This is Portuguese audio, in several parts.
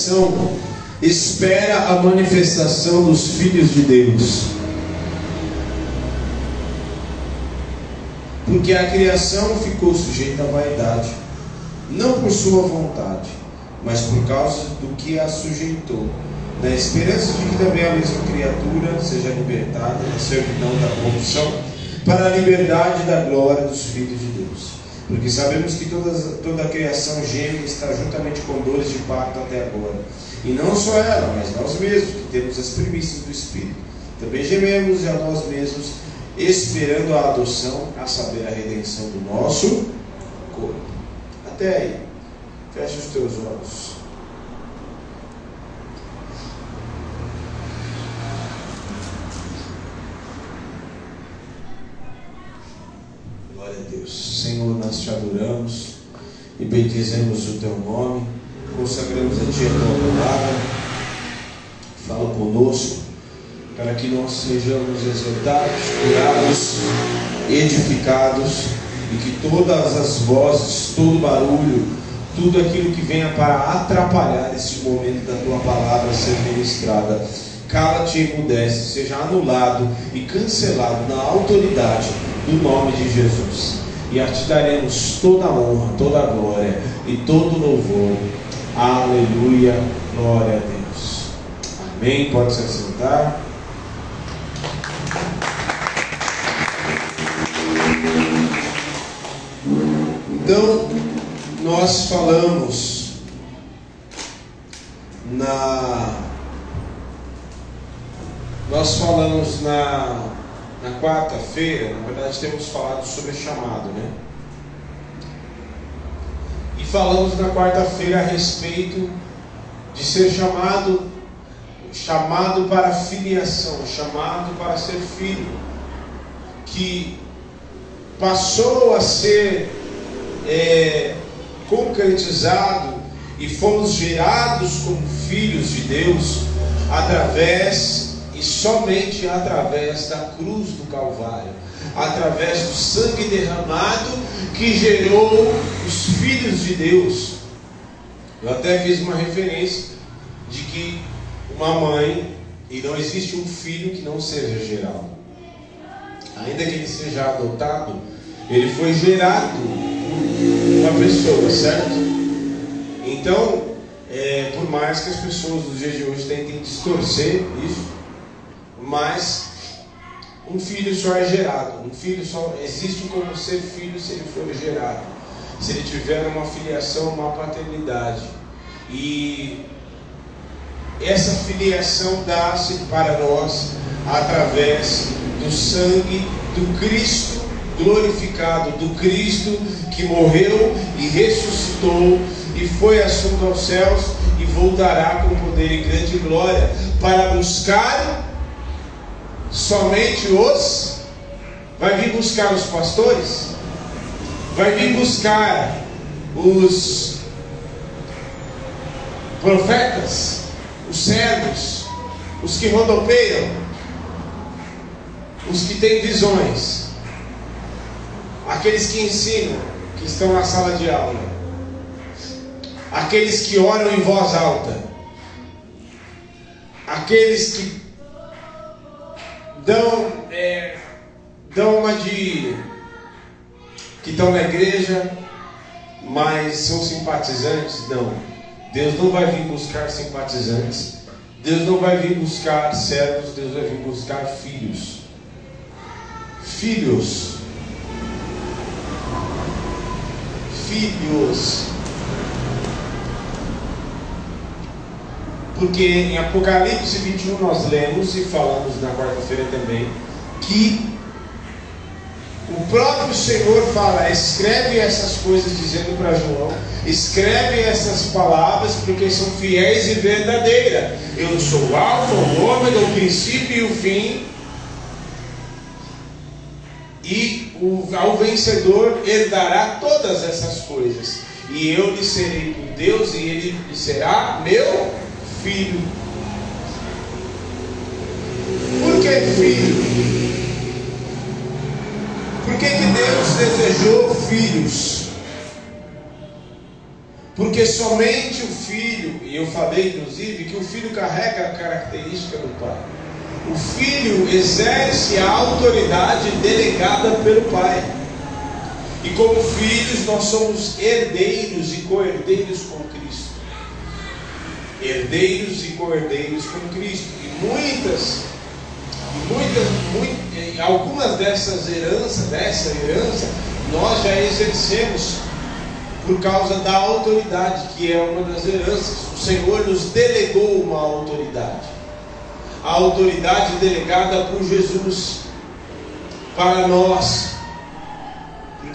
criação espera a manifestação dos filhos de Deus. Porque a criação ficou sujeita à vaidade, não por sua vontade, mas por causa do que a sujeitou, na esperança de que também a mesma criatura seja libertada da servidão da corrupção para a liberdade da glória dos filhos de Deus. Porque sabemos que toda, toda a criação geme e está juntamente com dores de parto até agora. E não só ela, mas nós mesmos, que temos as primícias do Espírito. Também gememos a nós mesmos, esperando a adoção, a saber, a redenção do nosso corpo. Até aí. Feche os teus olhos. Senhor, nós te adoramos e bendizemos o teu nome, consagramos a ti a tua palavra. Fala conosco, para que nós sejamos exortados, curados, edificados e que todas as vozes, todo barulho, tudo aquilo que venha para atrapalhar este momento da tua palavra ser ministrada, cala-te e emudece, seja anulado e cancelado na autoridade do nome de Jesus. E a ti daremos toda a honra, toda a glória e todo o louvor. Aleluia, glória a Deus. Amém. Pode se assentar. Então, nós falamos na nós falamos na, na quarta-feira, na verdade temos falado sobre chamado, né? E falamos na quarta-feira a respeito de ser chamado, chamado para filiação, chamado para ser filho, que passou a ser é, concretizado e fomos gerados como filhos de Deus através e somente através da cruz do Calvário, através do sangue derramado que gerou os filhos de Deus. Eu até fiz uma referência de que uma mãe, e não existe um filho que não seja gerado, ainda que ele seja adotado, ele foi gerado uma pessoa, certo? Então, é, por mais que as pessoas dos dias de hoje tentem distorcer isso, mas um filho só é gerado. Um filho só existe como ser filho se ele for gerado. Se ele tiver uma filiação, uma paternidade. E essa filiação dá-se para nós através do sangue do Cristo glorificado, do Cristo que morreu e ressuscitou e foi assunto aos céus e voltará com poder e grande glória para buscar somente os. Vai vir buscar os pastores? Vai vir buscar os profetas? Os servos? Os que rodopeiam? Os que têm visões? Aqueles que ensinam, que estão na sala de aula? Aqueles que oram em voz alta? Aqueles que dão, é, dão uma de que estão na igreja, mas são simpatizantes? Não. Deus não vai vir buscar simpatizantes. Deus não vai vir buscar servos, Deus vai vir buscar filhos. Filhos. Filhos. Porque em Apocalipse 21 nós lemos e falamos na quarta-feira também que o próprio Senhor fala: escreve essas coisas dizendo para João, escreve essas palavras porque são fiéis e verdadeiras. Eu sou o Alfa, o Ômega, o princípio e o fim. E o, ao vencedor herdará todas essas coisas. E eu lhe serei por Deus e ele será meu filho. Por que filho? Por que, que Deus desejou filhos? Porque somente o filho, e eu falei inclusive que o filho carrega a característica do pai. O filho exerce a autoridade delegada pelo pai. E como filhos, nós somos herdeiros e co-herdeiros com Cristo. Herdeiros e co-herdeiros com Cristo. E muitas, muitas, muitas, algumas dessas heranças, dessa herança, nós já exercemos por causa da autoridade, que é uma das heranças. O Senhor nos delegou uma autoridade. A autoridade delegada por Jesus para nós.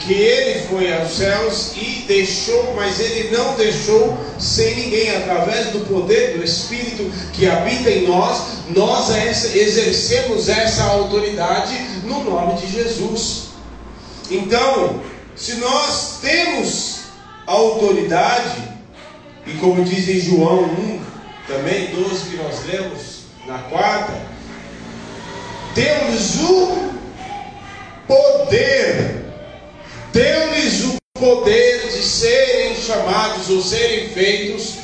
Porque ele foi aos céus e deixou, mas ele não deixou sem ninguém, através do poder do Espírito que habita em nós, nós exercemos essa autoridade no nome de Jesus. Então, se nós temos autoridade, e como diz em João 1, também 12 que nós lemos na quarta, temos o poder, temos o poder de serem chamados ou serem feitos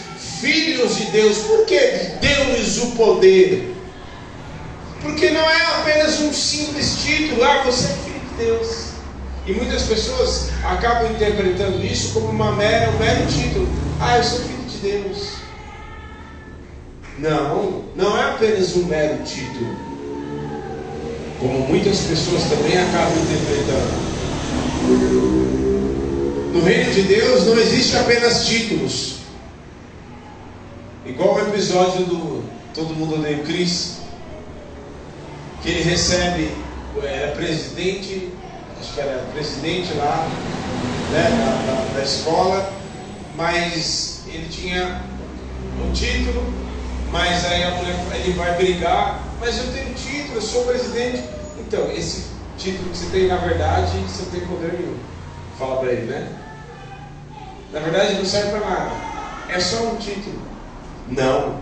filhos de Deus. Por que deu-lhes o poder? Porque não é apenas um simples título, ah, você é filho de Deus. E muitas pessoas acabam interpretando isso como uma mera, um mero título. Ah, eu sou filho de Deus. Não, não é apenas um mero título. Como muitas pessoas também acabam interpretando. No reino de Deus não existe apenas títulos. Igual o episódio do Todo Mundo Odeia Cris, que ele recebe, era presidente acho que era presidente lá né, da, da, da escola, mas ele tinha um título, mas aí a mulher ele vai brigar, mas eu tenho título, eu sou presidente. Então, esse título que você tem, na verdade, você não tem poder nenhum. Fala para ele, né? Na verdade não serve para nada. É só um título. Não.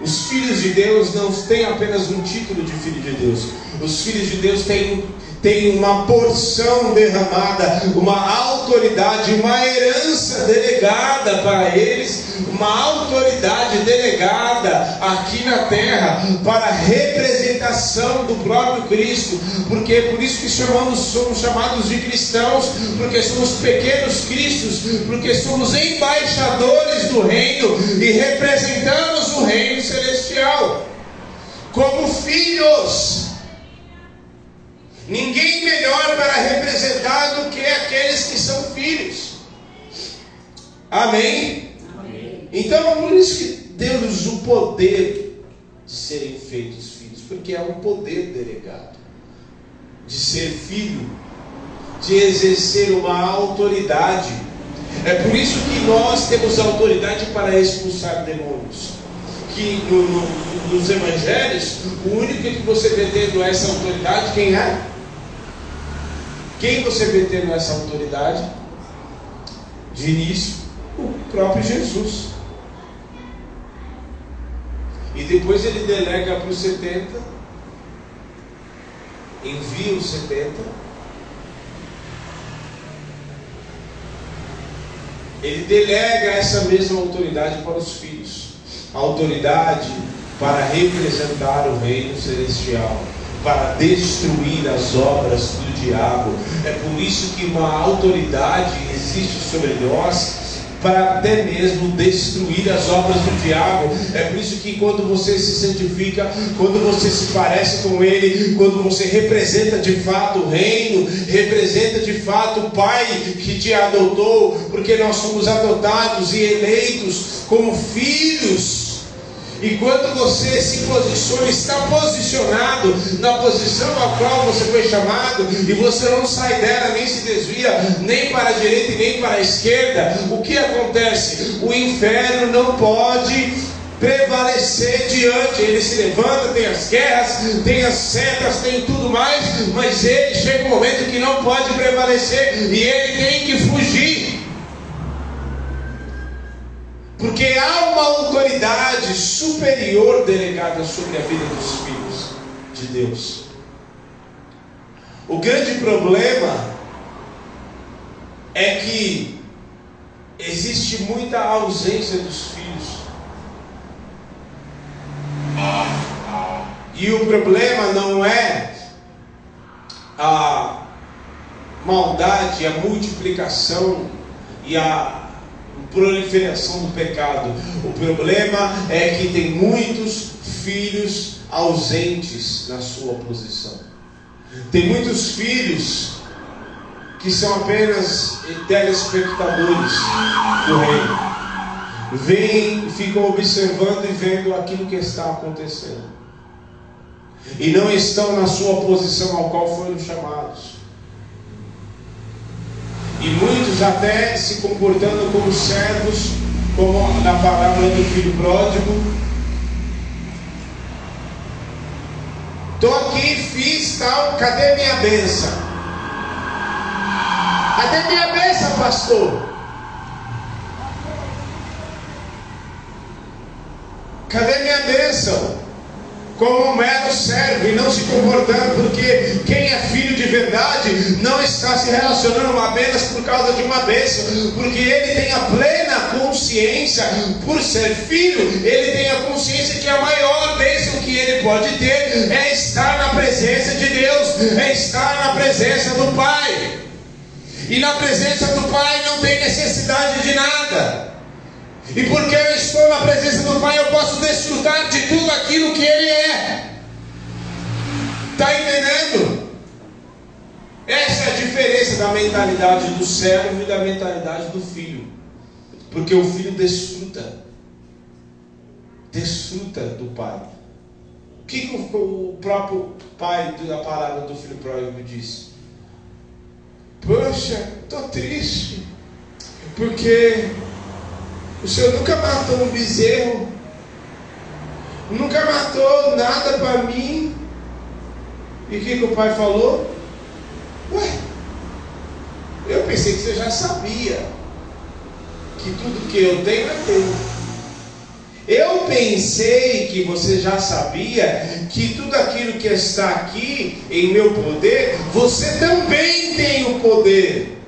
Os filhos de Deus não têm apenas um título de filho de Deus. Os filhos de Deus têm tem uma porção derramada, uma autoridade, uma herança delegada para eles, uma autoridade delegada aqui na terra para a representação do próprio Cristo, porque é por isso que chamamos, somos chamados de cristãos, porque somos pequenos cristos, porque somos embaixadores do reino e representamos o reino celestial. Como filhos Ninguém melhor para representar do que aqueles que são filhos. Amém? Amém. Então, por isso que deu-nos o poder de serem feitos filhos, porque é um poder delegado de ser filho, de exercer uma autoridade. É por isso que nós temos autoridade para expulsar demônios. Que no, no, nos evangelhos, o único que você vê tendo essa autoridade, quem é? Quem você vê tendo essa autoridade? De início, o próprio Jesus. E depois ele delega para os 70, envia os 70. Ele delega essa mesma autoridade para os filhos. Autoridade para representar o reino celestial para destruir as obras do diabo. É por isso que uma autoridade existe sobre nós para até mesmo destruir as obras do diabo. É por isso que quando você se santifica, quando você se parece com ele, quando você representa de fato o reino, representa de fato o Pai que te adotou, porque nós somos adotados e eleitos como filhos e quando você se posiciona, está posicionado na posição a qual você foi chamado, e você não sai dela, nem se desvia, nem para a direita e nem para a esquerda, o que acontece? O inferno não pode prevalecer diante. Ele se levanta, tem as guerras, tem as setas, tem tudo mais, mas ele chega um momento que não pode prevalecer e ele tem que fugir. Porque há uma autoridade superior delegada sobre a vida dos filhos de Deus. O grande problema é que existe muita ausência dos filhos. E o problema não é a maldade, a multiplicação e a proliferação do pecado. O problema é que tem muitos filhos ausentes na sua posição. Tem muitos filhos que são apenas telespectadores do reino. Vêm ficam observando e vendo aquilo que está acontecendo. E não estão na sua posição ao qual foram chamados. E muitos até se comportando como servos, como na parábola do filho pródigo. Estou aqui, fiz tal, cadê minha benção? Cadê minha bênção, pastor? Cadê minha bênção? Como um mero servo e não se comportando, porque quem é filho de verdade não está se relacionando apenas por causa de uma bênção, porque ele tem a plena consciência, por ser filho, ele tem a consciência que a maior bênção que ele pode ter é estar na presença de Deus, é estar na presença do Pai. E na presença do Pai não tem necessidade de nada. E porque eu estou na presença do Pai, eu posso desfrutar de tudo aquilo que Ele é. Está entendendo? Essa é a diferença da mentalidade do servo e da mentalidade do filho. Porque o filho desfruta. Desfruta do pai. O que, o próprio pai da palavra do filho pródigo disse? Poxa, estou triste, porque o Senhor nunca matou um bezerro, nunca matou nada para mim. E o que, que o pai falou? Ué, eu pensei que você já sabia que tudo que eu tenho é teu. Eu pensei que você já sabia que tudo aquilo que está aqui em meu poder, você também tem o poder.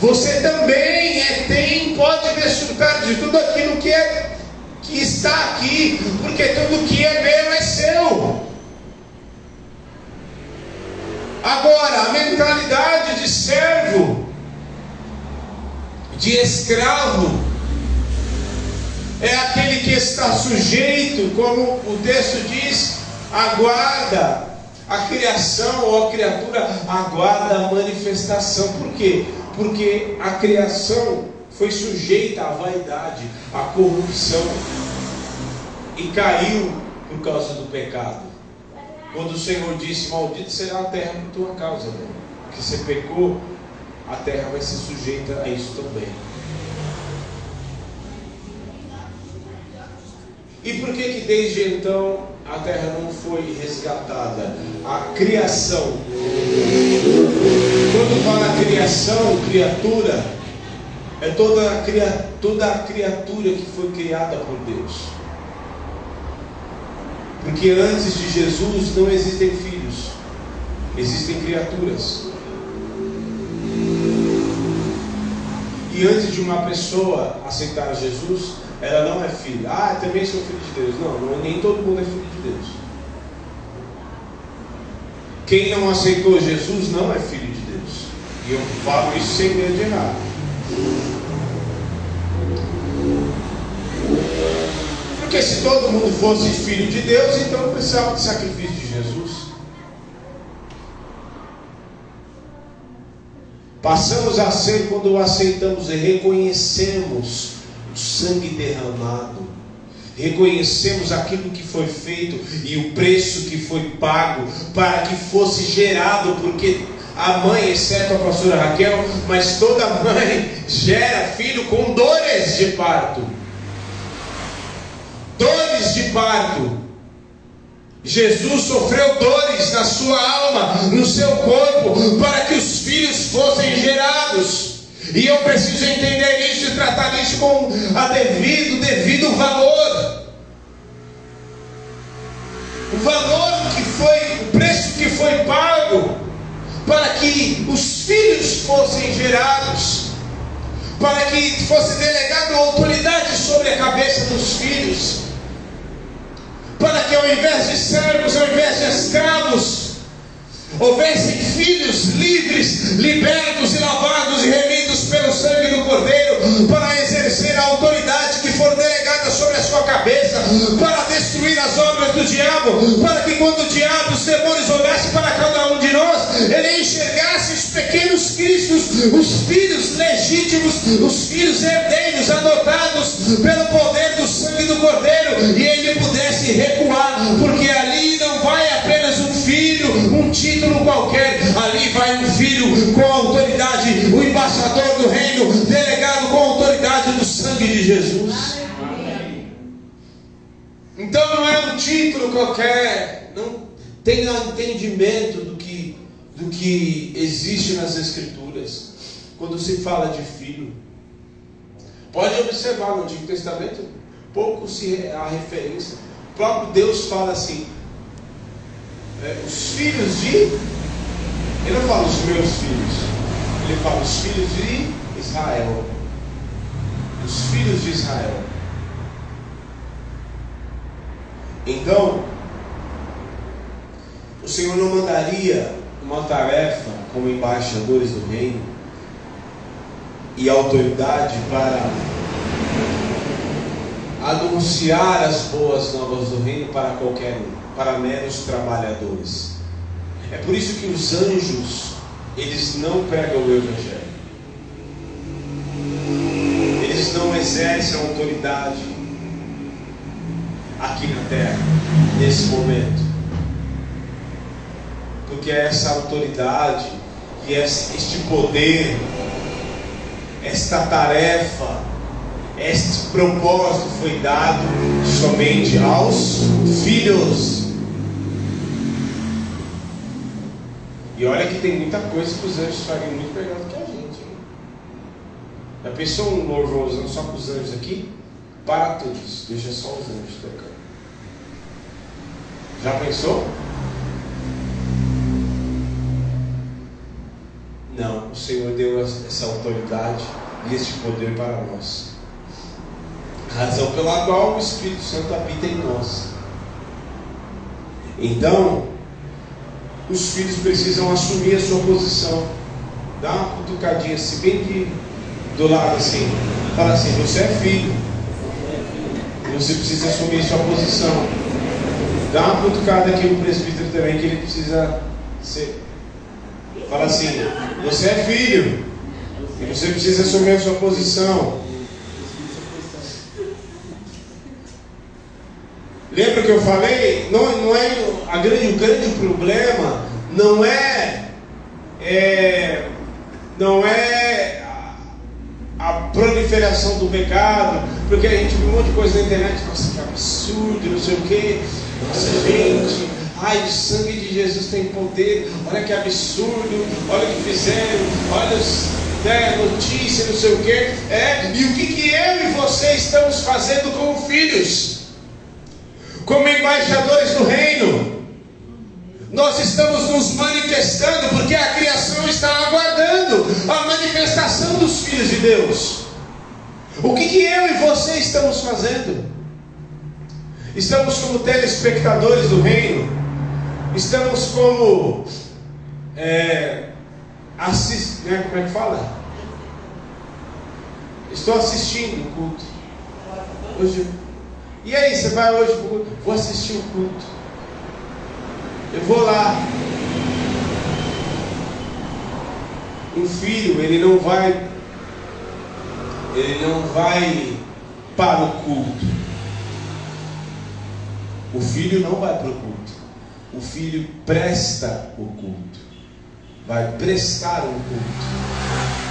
Você também é, tem, pode desfrutar de tudo aquilo que, é, que está aqui, porque tudo que é meu é seu. Agora, a mentalidade de servo, de escravo, é aquele que está sujeito, como o texto diz, aguarda a criação ou a criatura aguarda a manifestação. Por quê? Porque a criação foi sujeita à vaidade, à corrupção e caiu por causa do pecado. Quando o Senhor disse: Maldito será a terra por tua causa, porque você pecou, a terra vai ser sujeita a isso também. E por que que desde então a terra não foi resgatada? A criação. Quando fala criação, criatura, é toda a, toda a criatura que foi criada por Deus. Porque antes de Jesus não existem filhos, existem criaturas. E antes de uma pessoa aceitar Jesus, ela não é filha. Ah, também sou filho de Deus. Não, não, nem todo mundo é filho de Deus. Quem não aceitou Jesus não é filho de Deus. E eu falo isso sem medo de errar. Porque se todo mundo fosse filho de Deus, então precisava de sacrifício de Jesus. Passamos a ser quando aceitamos e reconhecemos o sangue derramado. Reconhecemos aquilo que foi feito e o preço que foi pago para que fosse gerado, porque a mãe, exceto a pastora Raquel, mas toda mãe gera filho com dores de parto. Dores de parto. Jesus sofreu dores na sua alma, no seu corpo, para que os filhos fossem gerados. E eu preciso entender isso e tratar isso com a devido, devido valor. O valor que foi, o preço que foi pago para que os filhos fossem gerados para que fosse delegado autoridade sobre a cabeça dos filhos, para que ao invés de servos, ao invés de escravos, houvessem filhos livres, libertos e lavados e remidos pelo sangue do Cordeiro, para exercer a autoridade que for delegada sobre a sua cabeça, para destruir as obras do diabo, para que quando o diabo, os demônios olhassem para cada um de nós, ele enxergasse os pequenos cristos, os filhos legítimos, os filhos herdeiros, adotados pelo poder do sangue do Cordeiro, e ele vai um filho com autoridade, o embaixador do reino, delegado com autoridade do sangue de Jesus. Então não é um título qualquer, não tenha entendimento do que, do que existe nas Escrituras, quando se fala de filho. Pode observar no Antigo Testamento, pouco se a referência. O próprio Deus fala assim: é, os filhos de. Ele não fala os meus filhos, ele fala os filhos de Israel. Os filhos de Israel. Então, o Senhor não mandaria uma tarefa como embaixadores do reino e autoridade para anunciar as boas novas do reino para qualquer um para meros trabalhadores. É por isso que os anjos, eles não pregam o Evangelho. Eles não exercem autoridade aqui na terra, nesse momento. Porque essa autoridade e este poder, esta tarefa, este propósito foi dado somente aos filhos. E olha que tem muita coisa que os anjos fariam muito melhor do que a gente. Já pensou um louvorzão só com os anjos aqui? Para todos, deixa só os anjos tocando. Já pensou? Não, o Senhor deu essa autoridade e este poder para nós. Razão pela qual o Espírito Santo habita em nós. Então, os filhos precisam assumir a sua posição. Dá uma cutucadinha assim, bem de, do lado assim. Fala assim, você é filho. Você precisa assumir a sua posição. Dá uma cutucada aqui no presbítero também, que ele precisa ser. Fala assim, você é filho. E você precisa assumir a sua posição. Lembra que eu falei? Não, não é a grande, o grande problema não é, é não é a, a, proliferação do pecado, porque a gente viu um monte de coisa na internet, nossa, que absurdo, não sei o que, nossa gente, ai, o sangue de Jesus tem poder, olha que absurdo, olha o que fizeram, olha os né, notícia, não sei o que, é, e o que, que eu e você estamos fazendo como filhos? Como embaixadores do reino. Nós estamos nos manifestando porque a criação está aguardando a manifestação dos filhos de Deus. O que, que eu e você estamos fazendo? Estamos como telespectadores do reino, estamos como é, assist, né, como é que fala? Estou assistindo o culto. Hoje e aí, você vai hoje Vou assistir o culto. Eu vou lá. Um filho, ele não vai. Ele não vai para o culto. O filho não vai para o culto. O filho presta o culto. Vai prestar o culto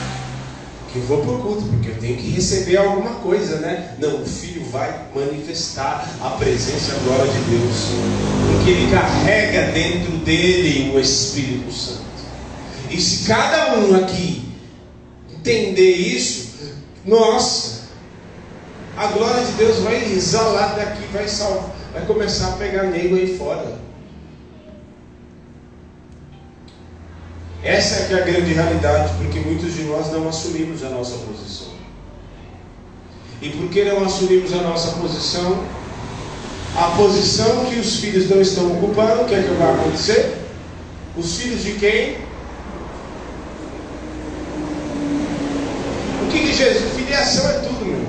eu vou para o culto, porque eu tenho que receber alguma coisa, né? Não, o filho vai manifestar a presença e a glória de Deus, porque ele carrega dentro dele o Espírito Santo. E se cada um aqui entender isso, nossa, a glória de Deus vai exalar daqui, vai salvar, vai começar a pegar nego aí fora. Essa é é a grande realidade, porque muitos de nós não assumimos a nossa posição. E por que não assumimos a nossa posição? A posição que os filhos não estão ocupando, o que é que vai acontecer? Os filhos de quem? O que, que Jesus. Filiação é tudo, meu.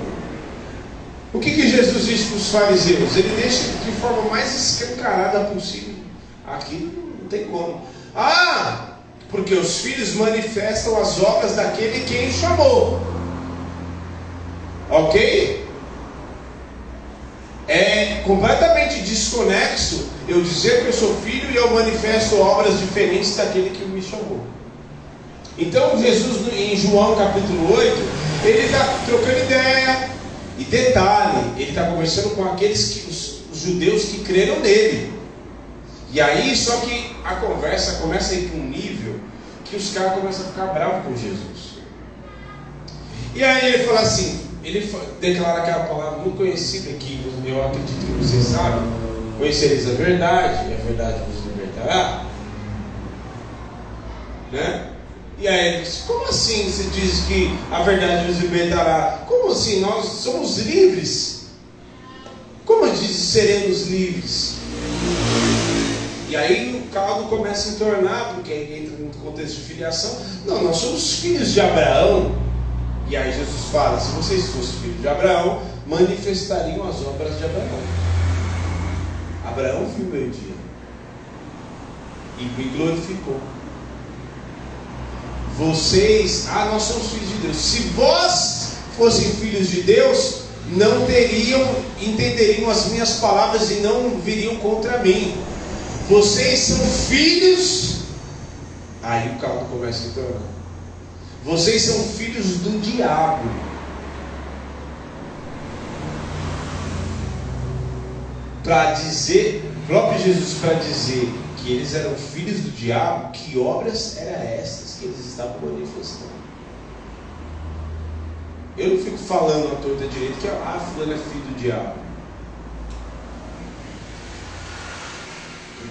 O que, que Jesus disse para os fariseus? Ele deixa de forma mais escancarada possível. Aqui não tem como. Ah, porque os filhos manifestam as obras daquele quem chamou. Ok? É completamente desconexo eu dizer que eu sou filho e eu manifesto obras diferentes daquele que me chamou. Então Jesus em João capítulo 8, ele está trocando ideia. E detalhe, ele está conversando com aqueles que, os, os judeus que creram nele. E aí, só que a conversa começa a ir para um nível que os caras começam a ficar bravos com Jesus. E aí ele fala assim, ele declara aquela palavra muito conhecida que eu acredito que vocês sabem, conhecereis a verdade, e a verdade vos libertará. Né? E aí ele diz, como assim você diz que a verdade nos libertará? Como assim? Nós somos livres. Como diz seremos livres? E aí o caldo começa a entornar, porque aí entra no contexto de filiação. Não, nós somos filhos de Abraão. E aí Jesus fala: se vocês fossem filhos de Abraão, manifestariam as obras de Abraão. Abraão viu meu dia e me glorificou. Vocês, ah, nós somos filhos de Deus. Se vós fossem filhos de Deus, não teriam, entenderiam as minhas palavras e não viriam contra mim. Vocês são filhos. Aí o caldo começa a entrar. Vocês são filhos do diabo. Para dizer, próprio Jesus para dizer que eles eram filhos do diabo, que obras eram essas que eles estavam manifestando? Eu não fico falando à torta direita que ah, fulano é filho do diabo.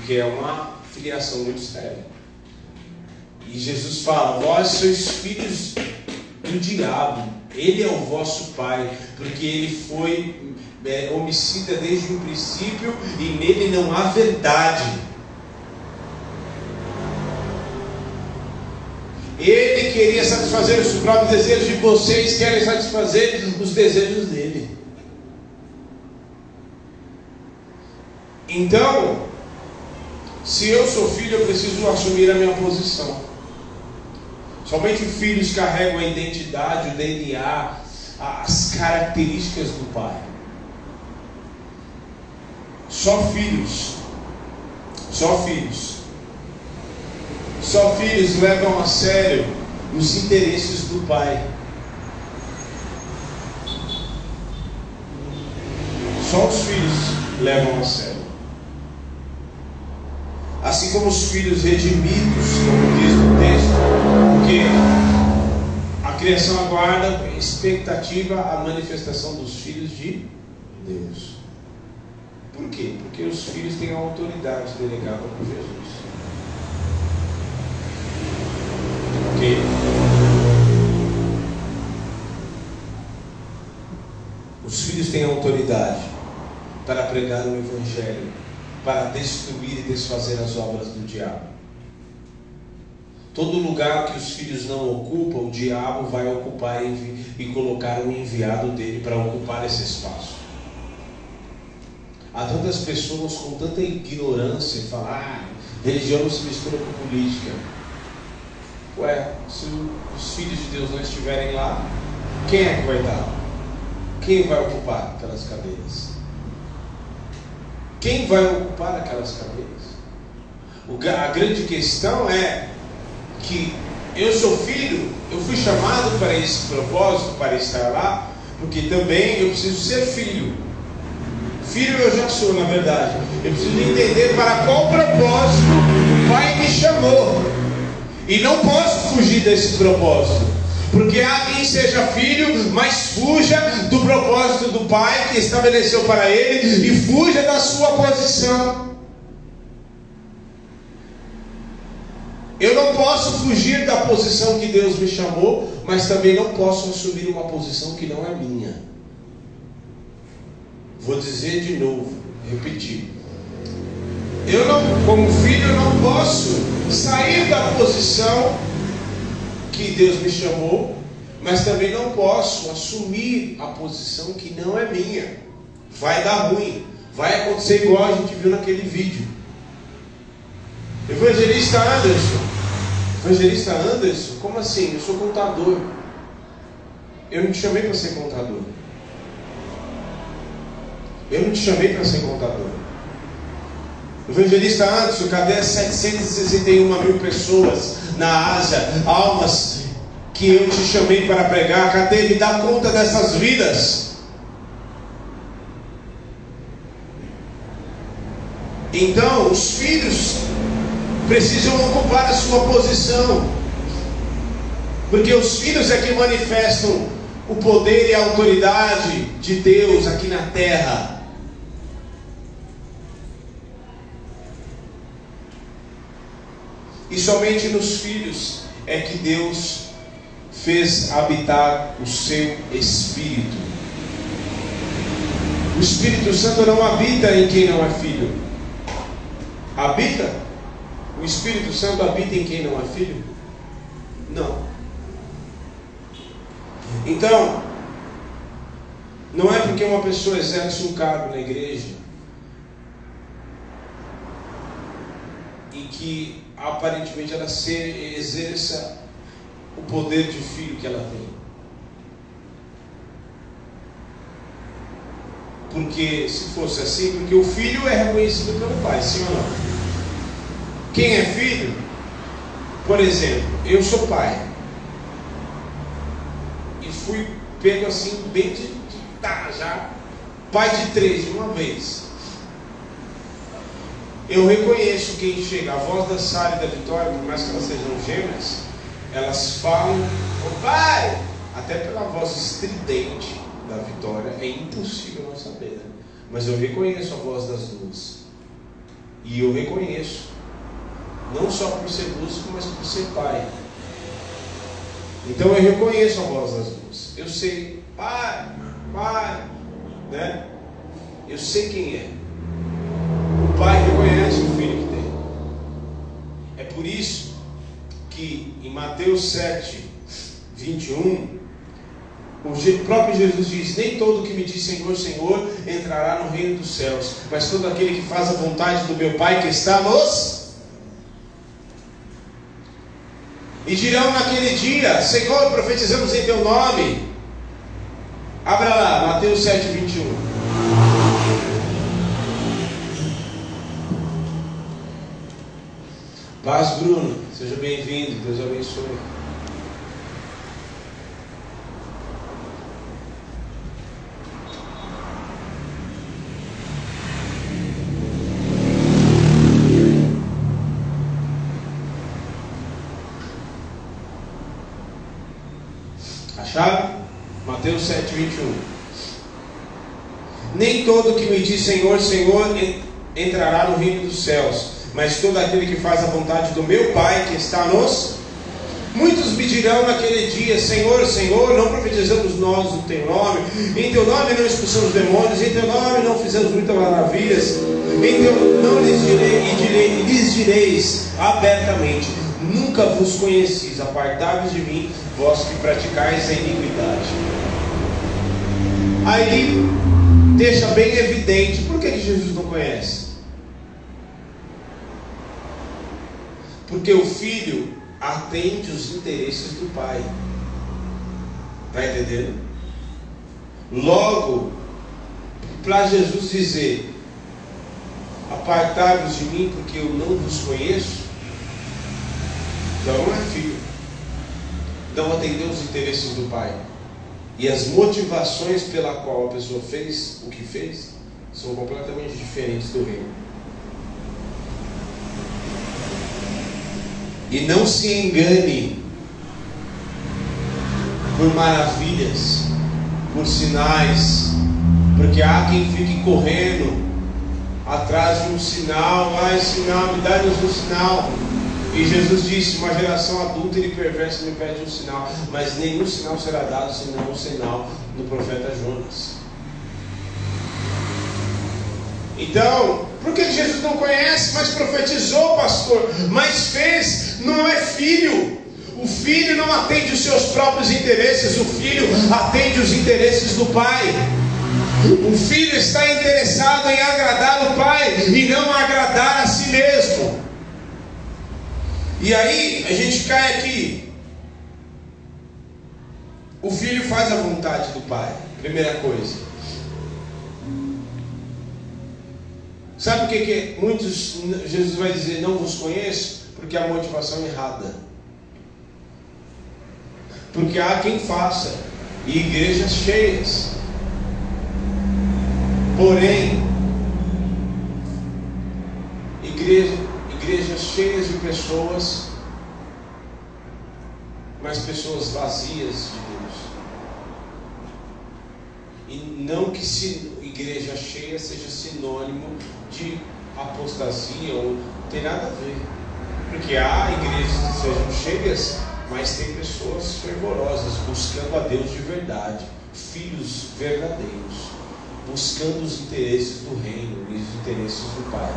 Porque é uma filiação muito séria. E Jesus fala: Vós sois filhos do diabo, ele é o vosso pai, porque ele foi é, homicida desde o princípio e nele não há verdade. Ele queria satisfazer os próprios desejos e vocês querem satisfazer os desejos dele. Então, se eu sou filho, eu preciso assumir a minha posição. Somente filhos carregam a identidade, o DNA, as características do pai. Só filhos. Só filhos. Só filhos levam a sério os interesses do pai. Só os filhos levam a sério assim como os filhos redimidos, como diz no texto, porque a criação aguarda expectativa a manifestação dos filhos de Deus. Por quê? Porque os filhos têm a autoridade delegada por Jesus. Ok? Os filhos têm autoridade para pregar o Evangelho para destruir e desfazer as obras do diabo. Todo lugar que os filhos não ocupam, o diabo vai ocupar e colocar um enviado dele para ocupar esse espaço. Há tantas pessoas com tanta ignorância e falar, ah, religião se mistura com política. Ué, se os filhos de Deus não estiverem lá, quem é que vai estar? Quem vai ocupar aquelas cadeiras? Quem vai ocupar aquelas cadeiras? a grande questão é que eu sou filho, eu fui chamado para esse propósito, para estar lá, porque também eu preciso ser filho. Filho eu já sou, na verdade. Eu preciso entender para qual propósito o Pai me chamou. E não posso fugir desse propósito. Porque há quem seja filho, mas fuja do propósito do Pai que estabeleceu para ele e fuja da sua posição. Eu não posso fugir da posição que Deus me chamou, mas também não posso assumir uma posição que não é minha. Vou dizer de novo, repetir. Eu não, como filho, não posso sair da posição que Deus me chamou, mas também não posso assumir a posição que não é minha. Vai dar ruim, vai acontecer igual a gente viu naquele vídeo. Evangelista Anderson, evangelista Anderson, como assim? Eu sou contador. Eu não te chamei para ser contador. Eu não te chamei para ser contador. Evangelista Anderson, cadê as 761 mil pessoas na Ásia, almas que eu te chamei para pregar? Cadê? Me dá conta dessas vidas. Então, os filhos precisam ocupar a sua posição, porque os filhos é que manifestam o poder e a autoridade de Deus aqui na terra. E somente nos filhos é que Deus fez habitar o seu espírito. O Espírito Santo não habita em quem não é filho. Habita? O Espírito Santo habita em quem não é filho? Não. Então, não é porque uma pessoa exerce um cargo na igreja e que aparentemente ela se exerça o poder de filho que ela tem. Porque se fosse assim, porque o filho é reconhecido pelo pai, sim ou não? Quem é filho? Por exemplo, eu sou pai. E fui pego assim, bem de, de tá, já. Pai de três de uma vez. Eu reconheço quem chega. A voz da Sara e da Vitória, por mais que elas sejam gêmeas, elas falam, oh, pai! Até pela voz estridente da Vitória, é impossível não saber. Né? Mas eu reconheço a voz das duas. E eu reconheço, não só por ser músico, mas por ser pai. Então eu reconheço a voz das duas. Eu sei, pai, pai, né? Eu sei quem é. Pai reconhece o filho que tem. É por isso que em Mateus 7, 21, o próprio Jesus diz: Nem todo que me diz Senhor, Senhor entrará no reino dos céus, mas todo aquele que faz a vontade do meu Pai que está nos. E dirão naquele dia: Senhor, profetizamos em teu nome. Abra lá, Mateus 7, 21. Paz, Bruno. Seja bem-vindo. Deus abençoe. Acharam? Mateus 7, 21. Nem todo que me diz Senhor, Senhor entrará no reino dos céus mas todo aquele que faz a vontade do meu Pai que está nos. Muitos me dirão naquele dia: Senhor, Senhor, não profetizamos nós o teu nome, em teu nome não expulsamos demônios, em teu nome não fizemos muitas maravilhas, em teu não lhes direi e direi, lhes direis abertamente: Nunca vos conhecis, apartai-vos de mim, vós que praticais a iniquidade. Aí deixa bem evidente por que Jesus não conhece. Porque o filho atende os interesses do pai. Está entendendo? Logo, para Jesus dizer: Apartai-vos de mim, porque eu não vos conheço. Então não é filho. Não atendeu os interesses do pai. E as motivações pela qual a pessoa fez o que fez são completamente diferentes do reino. E não se engane por maravilhas, por sinais, porque há quem fique correndo atrás de um sinal, ai sinal, me dá-nos um sinal. E Jesus disse: Uma geração adulta e perversa me pede um sinal, mas nenhum sinal será dado senão um sinal do profeta Jonas. Então, por que Jesus não conhece, mas profetizou, pastor? Mas fez, não é filho. O filho não atende os seus próprios interesses, o filho atende os interesses do pai. O filho está interessado em agradar o pai e não agradar a si mesmo. E aí a gente cai aqui. O filho faz a vontade do pai, primeira coisa. Sabe o que, que muitos, Jesus vai dizer, não vos conheço? Porque a motivação é errada. Porque há quem faça, e igrejas cheias. Porém, igreja, igrejas cheias de pessoas, mas pessoas vazias de Deus. E não que se, igreja cheia seja sinônimo de apostasia ou tem nada a ver. Porque há igrejas que sejam cheias, mas tem pessoas fervorosas, buscando a Deus de verdade, filhos verdadeiros, buscando os interesses do reino e os interesses do Pai.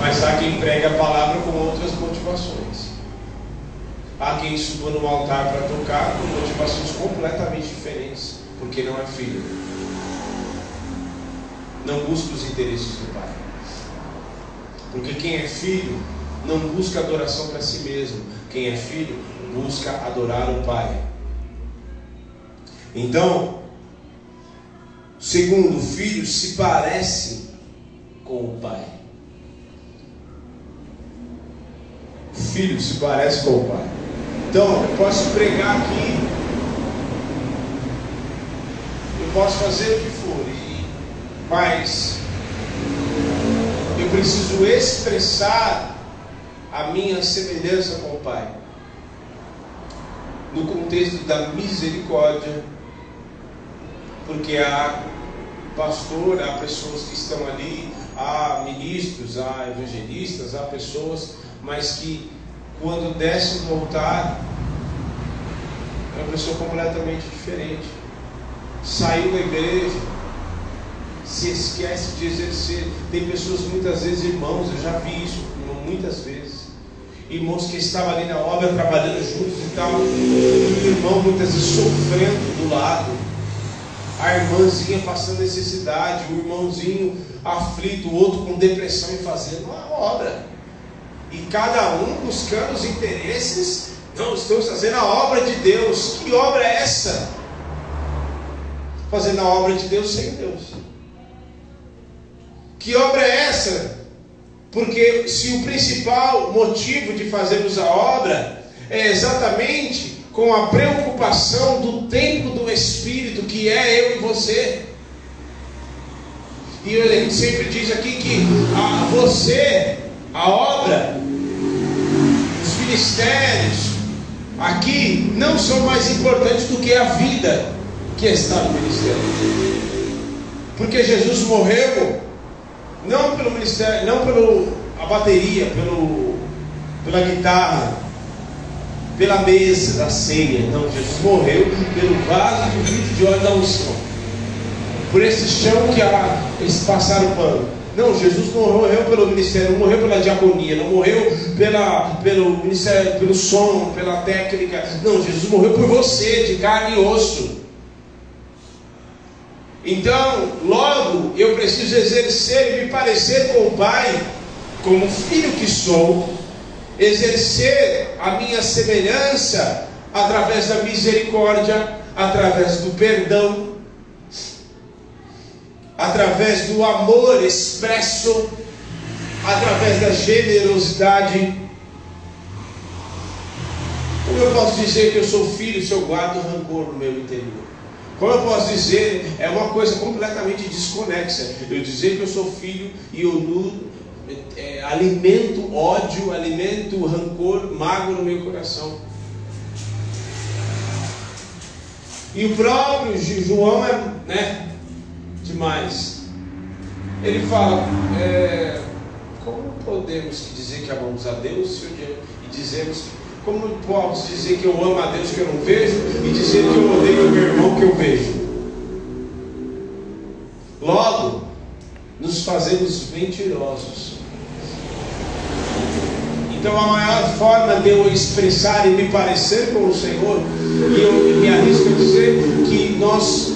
Mas há quem pregue a palavra com outras motivações. Há quem suba no altar para tocar com motivações completamente diferentes, porque não é filho. Não busca os interesses do Pai. Porque quem é filho não busca adoração para si mesmo. Quem é filho busca adorar o Pai. Então, segundo, o filho se parece com o Pai. O filho se parece com o Pai. Então, eu posso pregar aqui, eu posso fazer o que for, mas preciso expressar a minha semelhança com o Pai. No contexto da misericórdia, porque há pastor, há pessoas que estão ali, há ministros, há evangelistas, há pessoas, mas que quando descem do altar, é uma pessoa completamente diferente. Saiu da igreja, se esquece de exercer. Tem pessoas, muitas vezes, irmãos, eu já vi isso muitas vezes. Irmãos que estavam ali na obra trabalhando juntos e tal, o irmão muitas vezes sofrendo do lado, a irmãzinha passando necessidade, o irmãozinho aflito, o outro com depressão e fazendo uma obra e cada um buscando os interesses. Não, estamos fazendo a obra de Deus. Que obra é essa? Fazendo a obra de Deus sem Deus. Que obra é essa? Porque se o principal motivo de fazermos a obra é exatamente com a preocupação do tempo do Espírito, que é eu e você. E ele sempre diz aqui que a você, a obra, ministérios aqui não são mais importantes do que a vida que está no ministério. Porque Jesus morreu não pelo ministério, não pelo a bateria, pelo pela guitarra, pela mesa da ceia. Não, Jesus morreu pelo vaso de vidro de óleo da unção. Por esse chão que a, eles passaram pano. Não, Jesus não morreu pelo ministério, não morreu pela diaconia, não morreu pela, pelo ministério, pelo som, pela técnica. Não, Jesus morreu por você, de carne e osso. Então, logo eu preciso exercer e me parecer com o Pai, como filho que sou, exercer a minha semelhança através da misericórdia, através do perdão, através do amor expresso, através da generosidade. Como eu posso dizer que eu sou filho se eu guardo rancor no meu interior? Como eu posso dizer, é uma coisa completamente desconexa. Eu dizer que eu sou filho e eu é, alimento ódio, alimento rancor, mágoa no meu coração. E o próprio João é, né, demais. Ele fala: é, como podemos dizer que amamos a Deus e dizemos como posso dizer que eu amo a Deus que eu não vejo e dizer que eu odeio o meu irmão que eu vejo? nos fazemos mentirosos. Então a maior forma de eu expressar e me parecer com o Senhor, e eu me arrisco a dizer que nós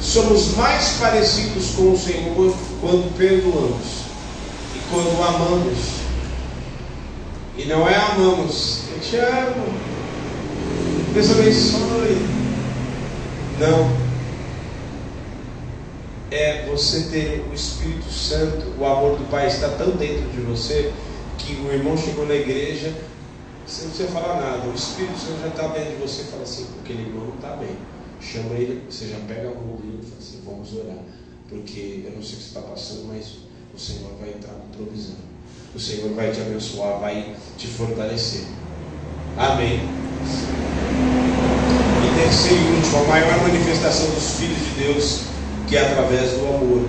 somos mais parecidos com o Senhor quando perdoamos e quando amamos. E não é amamos, eu te amo, Deus abençoe. Não é você ter o Espírito Santo, o amor do Pai está tão dentro de você que o irmão chegou na igreja, você não precisa falar nada, o Espírito Santo já está dentro de você e fala assim, aquele irmão não está bem. Chama ele, você já pega a mão dele e fala assim, vamos orar. Porque eu não sei o que você está passando, mas o Senhor vai entrar na provisão. O Senhor vai te abençoar, vai te fortalecer. Amém. E terceiro e último, a maior manifestação dos filhos de Deus que é através do amor.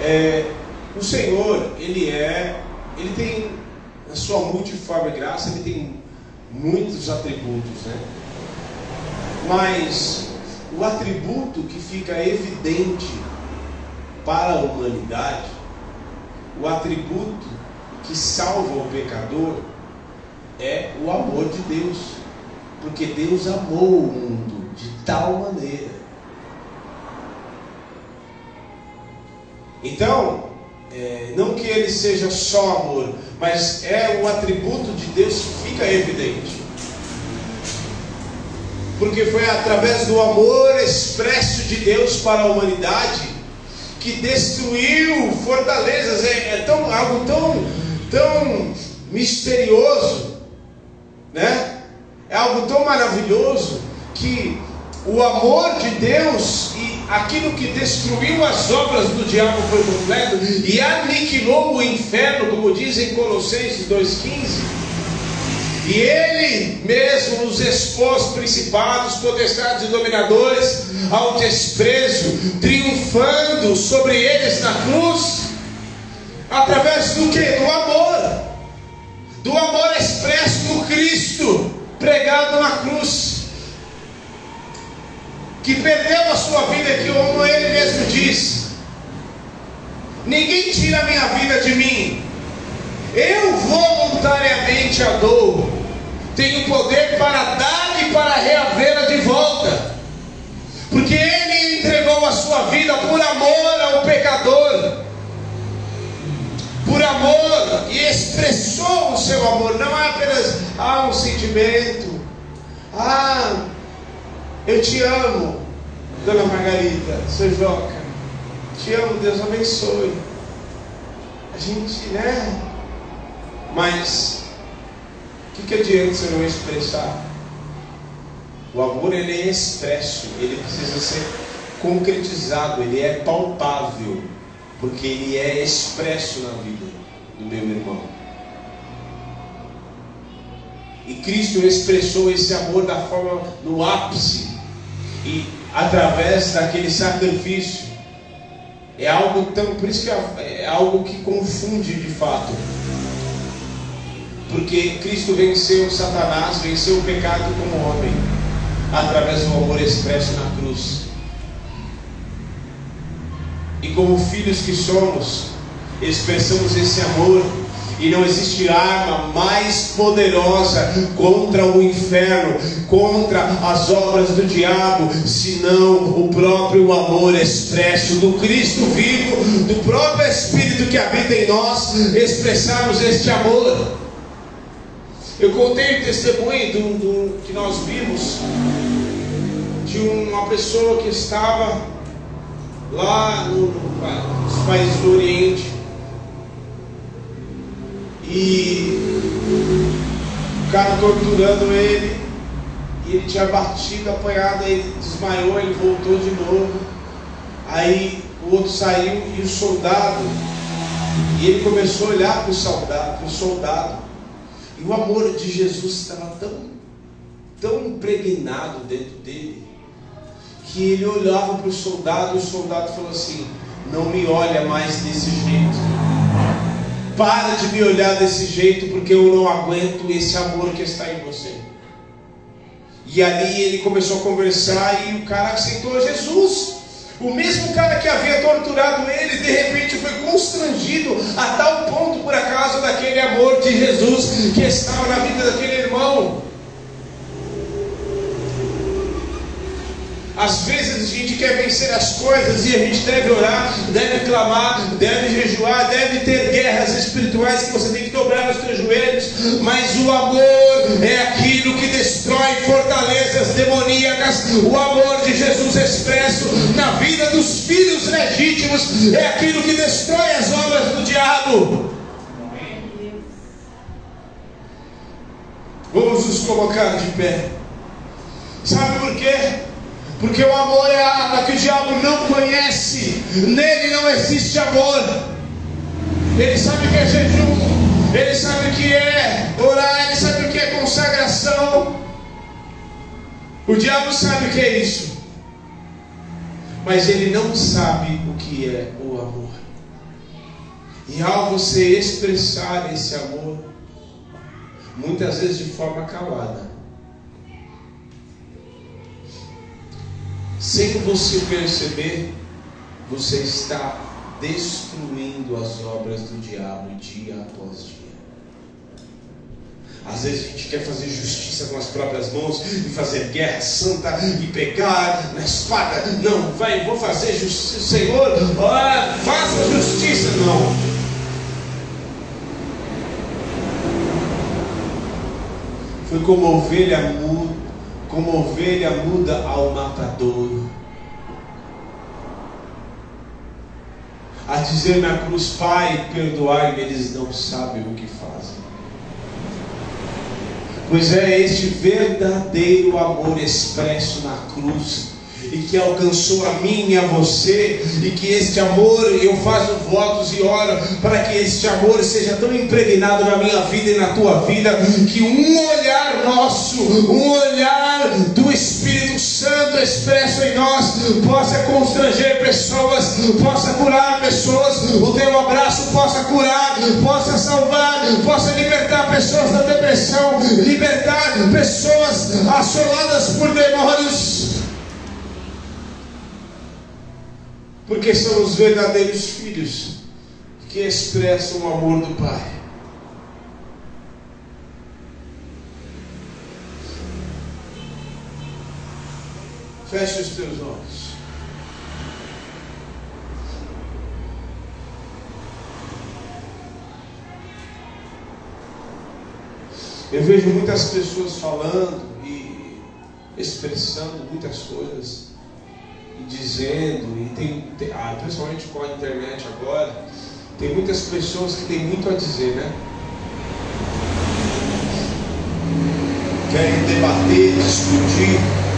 É, o Senhor, Ele é, Ele tem, na sua multiforme graça, Ele tem muitos atributos, né? Mas o atributo que fica evidente para a humanidade, o atributo que salva o pecador, é o amor de Deus. Porque Deus amou o mundo de tal maneira. Então, é, não que ele seja só amor, mas é o atributo de Deus que fica evidente. Porque foi através do amor expresso de Deus para a humanidade que destruiu fortalezas. É, é tão, algo tão, tão misterioso, né? É algo tão maravilhoso que o amor de Deus e aquilo que destruiu as obras do diabo foi completo e aniquilou o inferno, como diz em Colossenses 2,15. E ele mesmo nos expôs principados, potestades e dominadores ao desprezo, triunfando sobre eles na cruz, através do que? Do amor, do amor expresso do Cristo, pregado na cruz que perdeu a sua vida, que como ele mesmo diz: Ninguém tira a minha vida de mim, eu voluntariamente a dou, tenho poder para dar e para reavê-la de volta, porque ele entregou a sua vida por amor ao pecador, por amor, e expressou o seu amor, não é apenas ah, um sentimento, ah, eu te amo, Dona Margarida, seu Joca. Te amo, Deus abençoe. A gente, né? Mas, o que, que adianta você não expressar? O amor ele é expresso, ele precisa ser concretizado, ele é palpável, porque ele é expresso na vida do meu irmão. E Cristo expressou esse amor da forma no ápice e através daquele sacrifício. É algo tão, por isso que é, é algo que confunde de fato. Porque Cristo venceu Satanás, venceu o pecado como homem, através do amor expresso na cruz. E como filhos que somos, expressamos esse amor e não existe arma mais poderosa contra o inferno, contra as obras do diabo, senão o próprio amor expresso do Cristo vivo, do próprio Espírito que habita em nós, expressarmos este amor. Eu contei o testemunho do, do, que nós vimos de uma pessoa que estava lá no, nos países do Oriente e o cara torturando ele, e ele tinha batido, apanhado, ele desmaiou, ele voltou de novo. Aí o outro saiu e o soldado, e ele começou a olhar para o soldado, para o soldado. E o amor de Jesus estava tão, tão impregnado dentro dele, que ele olhava para o soldado, e o soldado falou assim: Não me olha mais desse jeito. Para de me olhar desse jeito, porque eu não aguento esse amor que está em você. E ali ele começou a conversar e o cara aceitou Jesus. O mesmo cara que havia torturado ele, de repente foi constrangido a tal ponto por causa daquele amor de Jesus que estava na vida daquele irmão. Às vezes a gente quer vencer as coisas e a gente deve orar, deve clamar, deve jejuar, deve ter guerras espirituais que você tem que dobrar os seus joelhos, mas o amor é aquilo que destrói O amor de Jesus expresso na vida dos filhos legítimos é aquilo que destrói as obras do diabo. Vamos nos colocar de pé. Sabe por quê? Porque o amor é a arma que o diabo não conhece. Nele não existe amor. Ele sabe o que é jejum. Ele sabe o que é orar. Ele sabe o que é consagração. O diabo sabe o que é isso. Mas ele não sabe o que é o amor. E ao você expressar esse amor, muitas vezes de forma calada, sem você perceber, você está destruindo as obras do diabo dia após dia. Às vezes a gente quer fazer justiça com as próprias mãos e fazer guerra santa e pegar na espada. Não, vai, vou fazer justiça, Senhor, ah, faça justiça. Não. Foi como ovelha muda como ovelha muda ao matadouro. A dizer na cruz, Pai, perdoai-me, eles não sabem o que fazem. Pois é este verdadeiro amor expresso na cruz e que alcançou a mim e a você, e que este amor, eu faço votos e oro para que este amor seja tão impregnado na minha vida e na tua vida, que um olhar nosso, um olhar do Santo expresso em nós, possa constranger pessoas, possa curar pessoas, o teu abraço possa curar, possa salvar, possa libertar pessoas da depressão, libertar pessoas assoladas por demônios. Porque são os verdadeiros filhos que expressam o amor do Pai. Feche os teus olhos. Eu vejo muitas pessoas falando e expressando muitas coisas e dizendo, e tem, tem ah, principalmente com a internet agora, tem muitas pessoas que têm muito a dizer, né? Querem debater, discutir.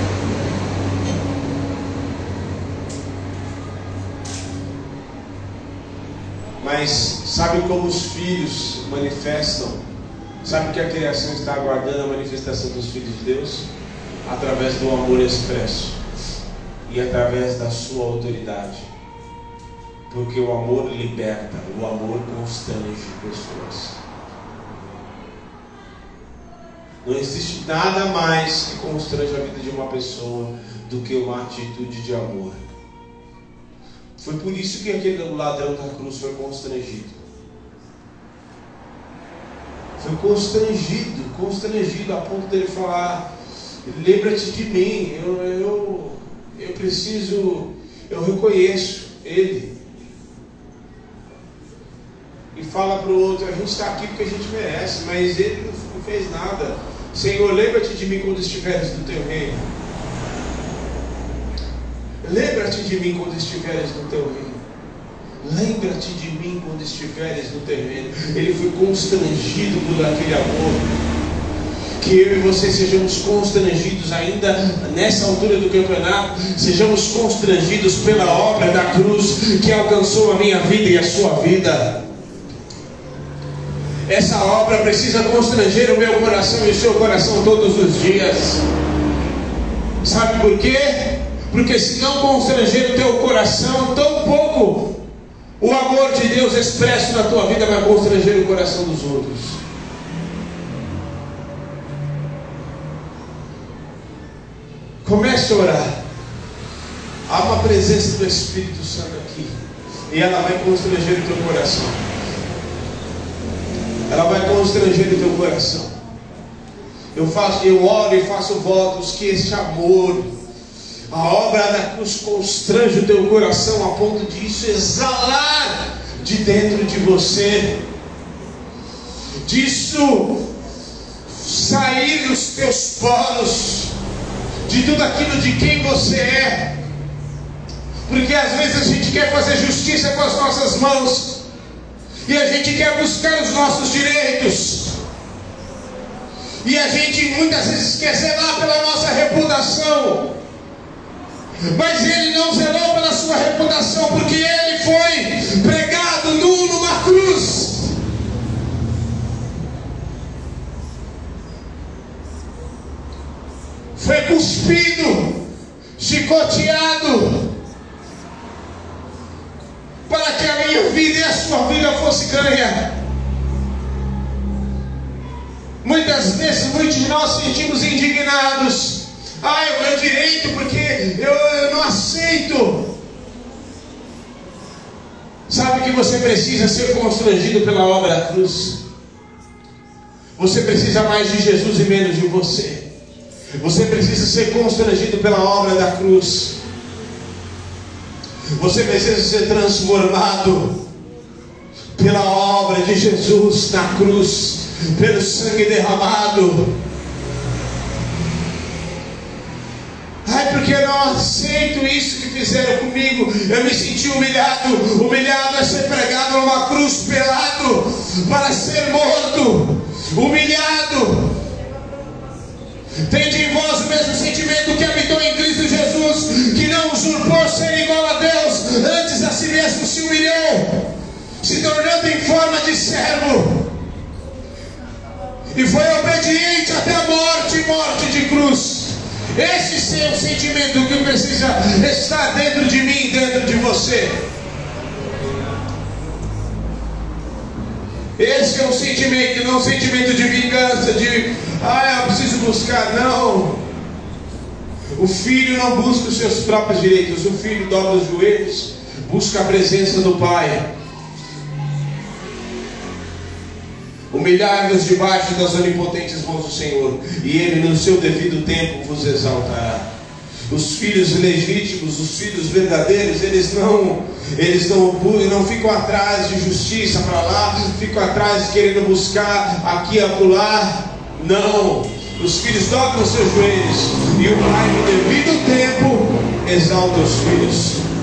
Mas sabe como os filhos manifestam? Sabe que a criação está aguardando a manifestação dos filhos de Deus? Através do amor expresso e através da sua autoridade. Porque o amor liberta, o amor constrange pessoas. Não existe nada mais que constrange a vida de uma pessoa do que uma atitude de amor. Foi por isso que aquele ladrão da cruz foi constrangido. Foi constrangido, constrangido a ponto dele falar: Lembra-te de mim, eu, eu eu preciso, eu reconheço Ele. E fala para o outro, a gente está aqui porque a gente merece, mas Ele não fez nada. Senhor, lembra-te de mim quando estiveres no teu reino. Lembra-te de mim quando estiveres no teu reino. Lembra-te de mim quando estiveres no teu reino. Ele foi constrangido por aquele amor que eu e você sejamos constrangidos ainda nessa altura do campeonato, sejamos constrangidos pela obra da cruz que alcançou a minha vida e a sua vida. Essa obra precisa constranger o meu coração e o seu coração todos os dias. Sabe por quê? Porque se não constranger o teu coração, tão pouco o amor de Deus expresso na tua vida vai constranger o coração dos outros. Comece a orar. Há uma presença do Espírito Santo aqui. E ela vai constranger o teu coração. Ela vai constranger o teu coração. Eu faço, eu oro e faço votos que este amor, a obra da cruz constrange o teu coração a ponto de isso exalar de dentro de você. Disso sair dos teus poros, de tudo aquilo de quem você é. Porque às vezes a gente quer fazer justiça com as nossas mãos, e a gente quer buscar os nossos direitos, e a gente muitas vezes quer zelar pela nossa reputação, mas ele não zelou pela sua reputação, porque ele foi pregado nu numa cruz. Foi cuspido, chicoteado, para que a minha vida e a sua vida fosse ganha. Muitas vezes, muitos de nós sentimos indignados. Ah, é o meu direito, porque eu, eu não aceito. Sabe que você precisa ser constrangido pela obra da cruz. Você precisa mais de Jesus e menos de você. Você precisa ser constrangido pela obra da cruz. Você precisa ser transformado pela obra de Jesus na cruz, pelo sangue derramado. Ai, porque eu não aceito isso que fizeram comigo. Eu me senti humilhado. Humilhado é ser pregado numa cruz pelado para ser morto. Humilhado. Tende em vós o mesmo sentimento que habitou em Cristo Jesus, que não usurpou ser igual a Deus, antes a si mesmo se humilhou, se tornando em forma de servo, e foi obediente até a morte morte de cruz. Esse é o sentimento que precisa estar dentro de mim, dentro de você. Esse é o sentimento, não o sentimento de vingança, de ah, eu preciso buscar. Não. O filho não busca os seus próprios direitos, o filho dobra os joelhos, busca a presença do Pai. Humilhar-vos debaixo das onipotentes mãos do Senhor, e Ele no seu devido tempo vos exaltará. Os filhos legítimos, os filhos verdadeiros, eles não, eles não, não ficam atrás de justiça para lá, ficam atrás querendo buscar aqui e acolá. Não. Os filhos os seus joelhos e o pai, no devido tempo, exalta os filhos.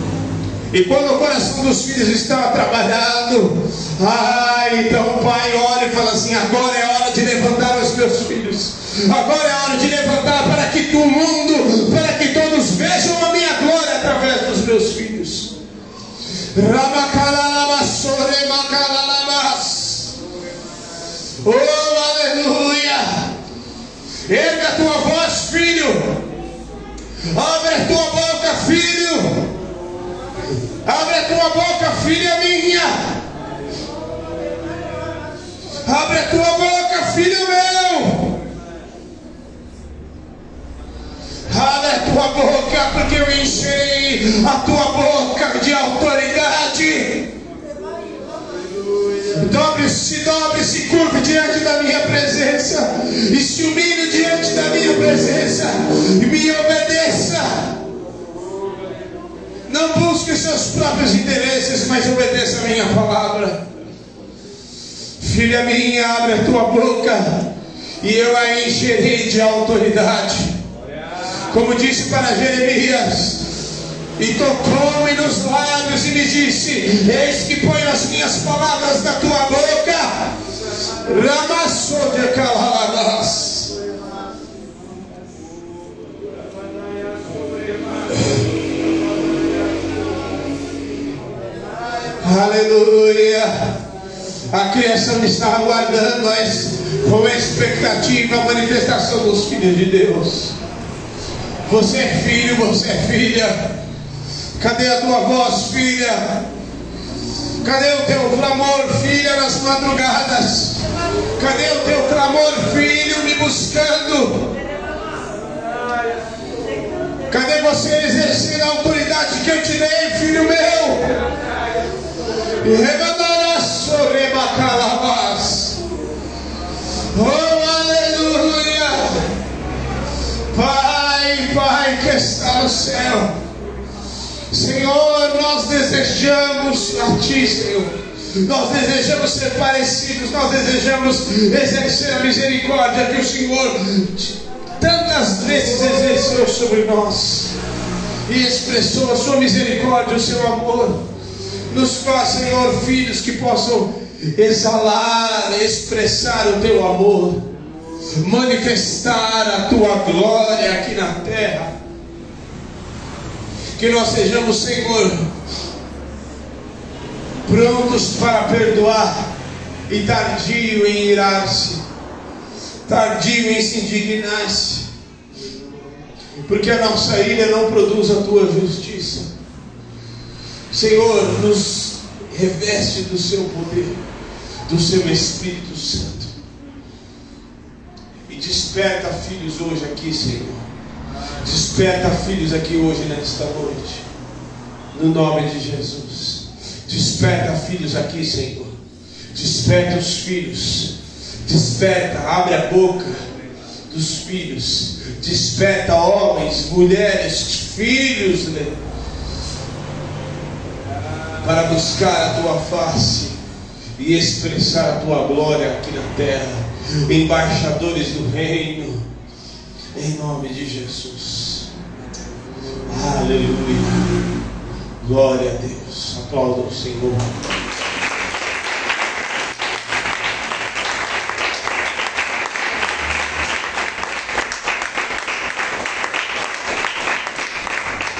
E quando o coração dos filhos está trabalhado, ah, então o pai olha e fala assim: agora é hora de levantar os meus filhos, agora é hora de levantar para que o mundo, para que todos vejam a minha glória através dos meus filhos. Oh, aleluia! Erga a tua voz, filho. Abre a tua boca, filho. Abre a tua boca, filha minha. Abre a tua boca, filho meu. Abre a tua boca, porque eu enchei a tua boca de autoridade. Dobre-se, dobre-se, curve diante da minha seus próprios interesses, mas obedeça a minha palavra. Filha minha, abre a tua boca e eu a encherei de autoridade. Como disse para Jeremias, e tocou-me nos lábios e me disse: Eis que ponho as minhas palavras na tua boca. Ramassou de caladas. Aleluia. A criação está aguardando mas com expectativa a manifestação dos filhos de Deus. Você é filho, você é filha. Cadê a tua voz, filha? Cadê o teu clamor, filha, nas madrugadas? Cadê o teu clamor, filho, me buscando? Cadê você exercendo a autoridade que eu te dei, filho meu? Oh, aleluia! Pai, Pai que está no céu. Senhor, nós desejamos a Ti, Senhor. Nós desejamos ser parecidos, nós desejamos exercer a misericórdia que o Senhor tantas vezes exerceu sobre nós e expressou a sua misericórdia, o seu amor. Nos faz, Senhor, filhos que possam exalar, expressar o teu amor, manifestar a tua glória aqui na terra. Que nós sejamos, Senhor, prontos para perdoar e tardio em irar-se, tardio em se indignar-se, porque a nossa ira não produz a tua justiça. Senhor, nos reveste do seu poder, do seu Espírito Santo, e desperta filhos hoje aqui, Senhor. Desperta filhos aqui hoje nesta noite, no nome de Jesus. Desperta filhos aqui, Senhor. Desperta os filhos. Desperta, abre a boca dos filhos. Desperta homens, mulheres, filhos, né? Para buscar a tua face e expressar a tua glória aqui na terra. Embaixadores do reino, em nome de Jesus. Aleluia. Glória a Deus. Aplauda o Senhor.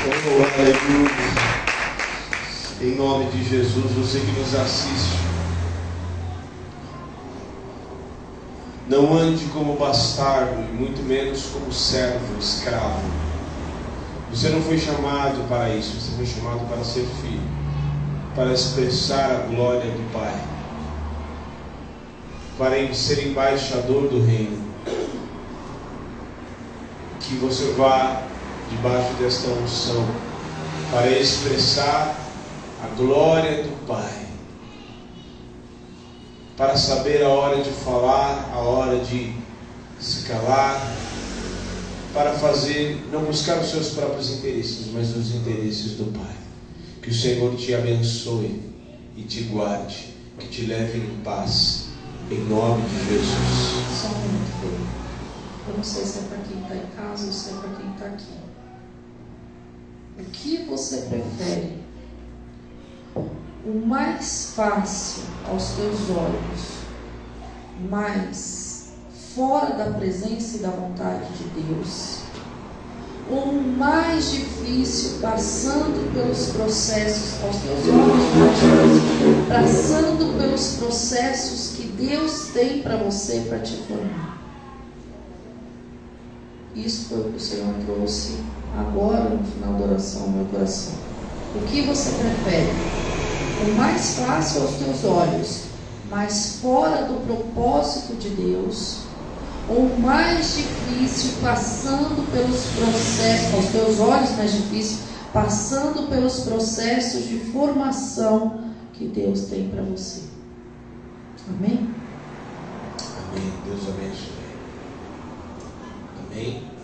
Oh, aleluia. Em nome de Jesus, você que nos assiste. Não ande como bastardo, e muito menos como servo, escravo você não foi chamado para isso, você foi chamado para ser filho, para expressar a glória do Pai, para ser embaixador do reino. Que você vá debaixo desta unção para expressar a glória do Pai, para saber a hora de falar, a hora de se calar para fazer, não buscar os seus próprios interesses, mas os interesses do Pai. Que o Senhor te abençoe e te guarde, que te leve em paz, em nome de Jesus. Só um minuto, Eu não sei se é para quem está em casa ou se é para quem está aqui. O que você prefere? O mais fácil aos teus olhos, mais fora da presença e da vontade de Deus. O mais difícil, passando pelos processos, aos teus olhos, passando pelos processos que Deus tem para você para te formar. Isso foi o que o Senhor trouxe agora no final da oração meu coração. O que você prefere? O mais fácil aos teus olhos, mas fora do propósito de Deus, ou mais difícil, passando pelos processos, aos teus olhos mais difícil, passando pelos processos de formação que Deus tem para você. Amém? Amém. Deus abençoe. Amém.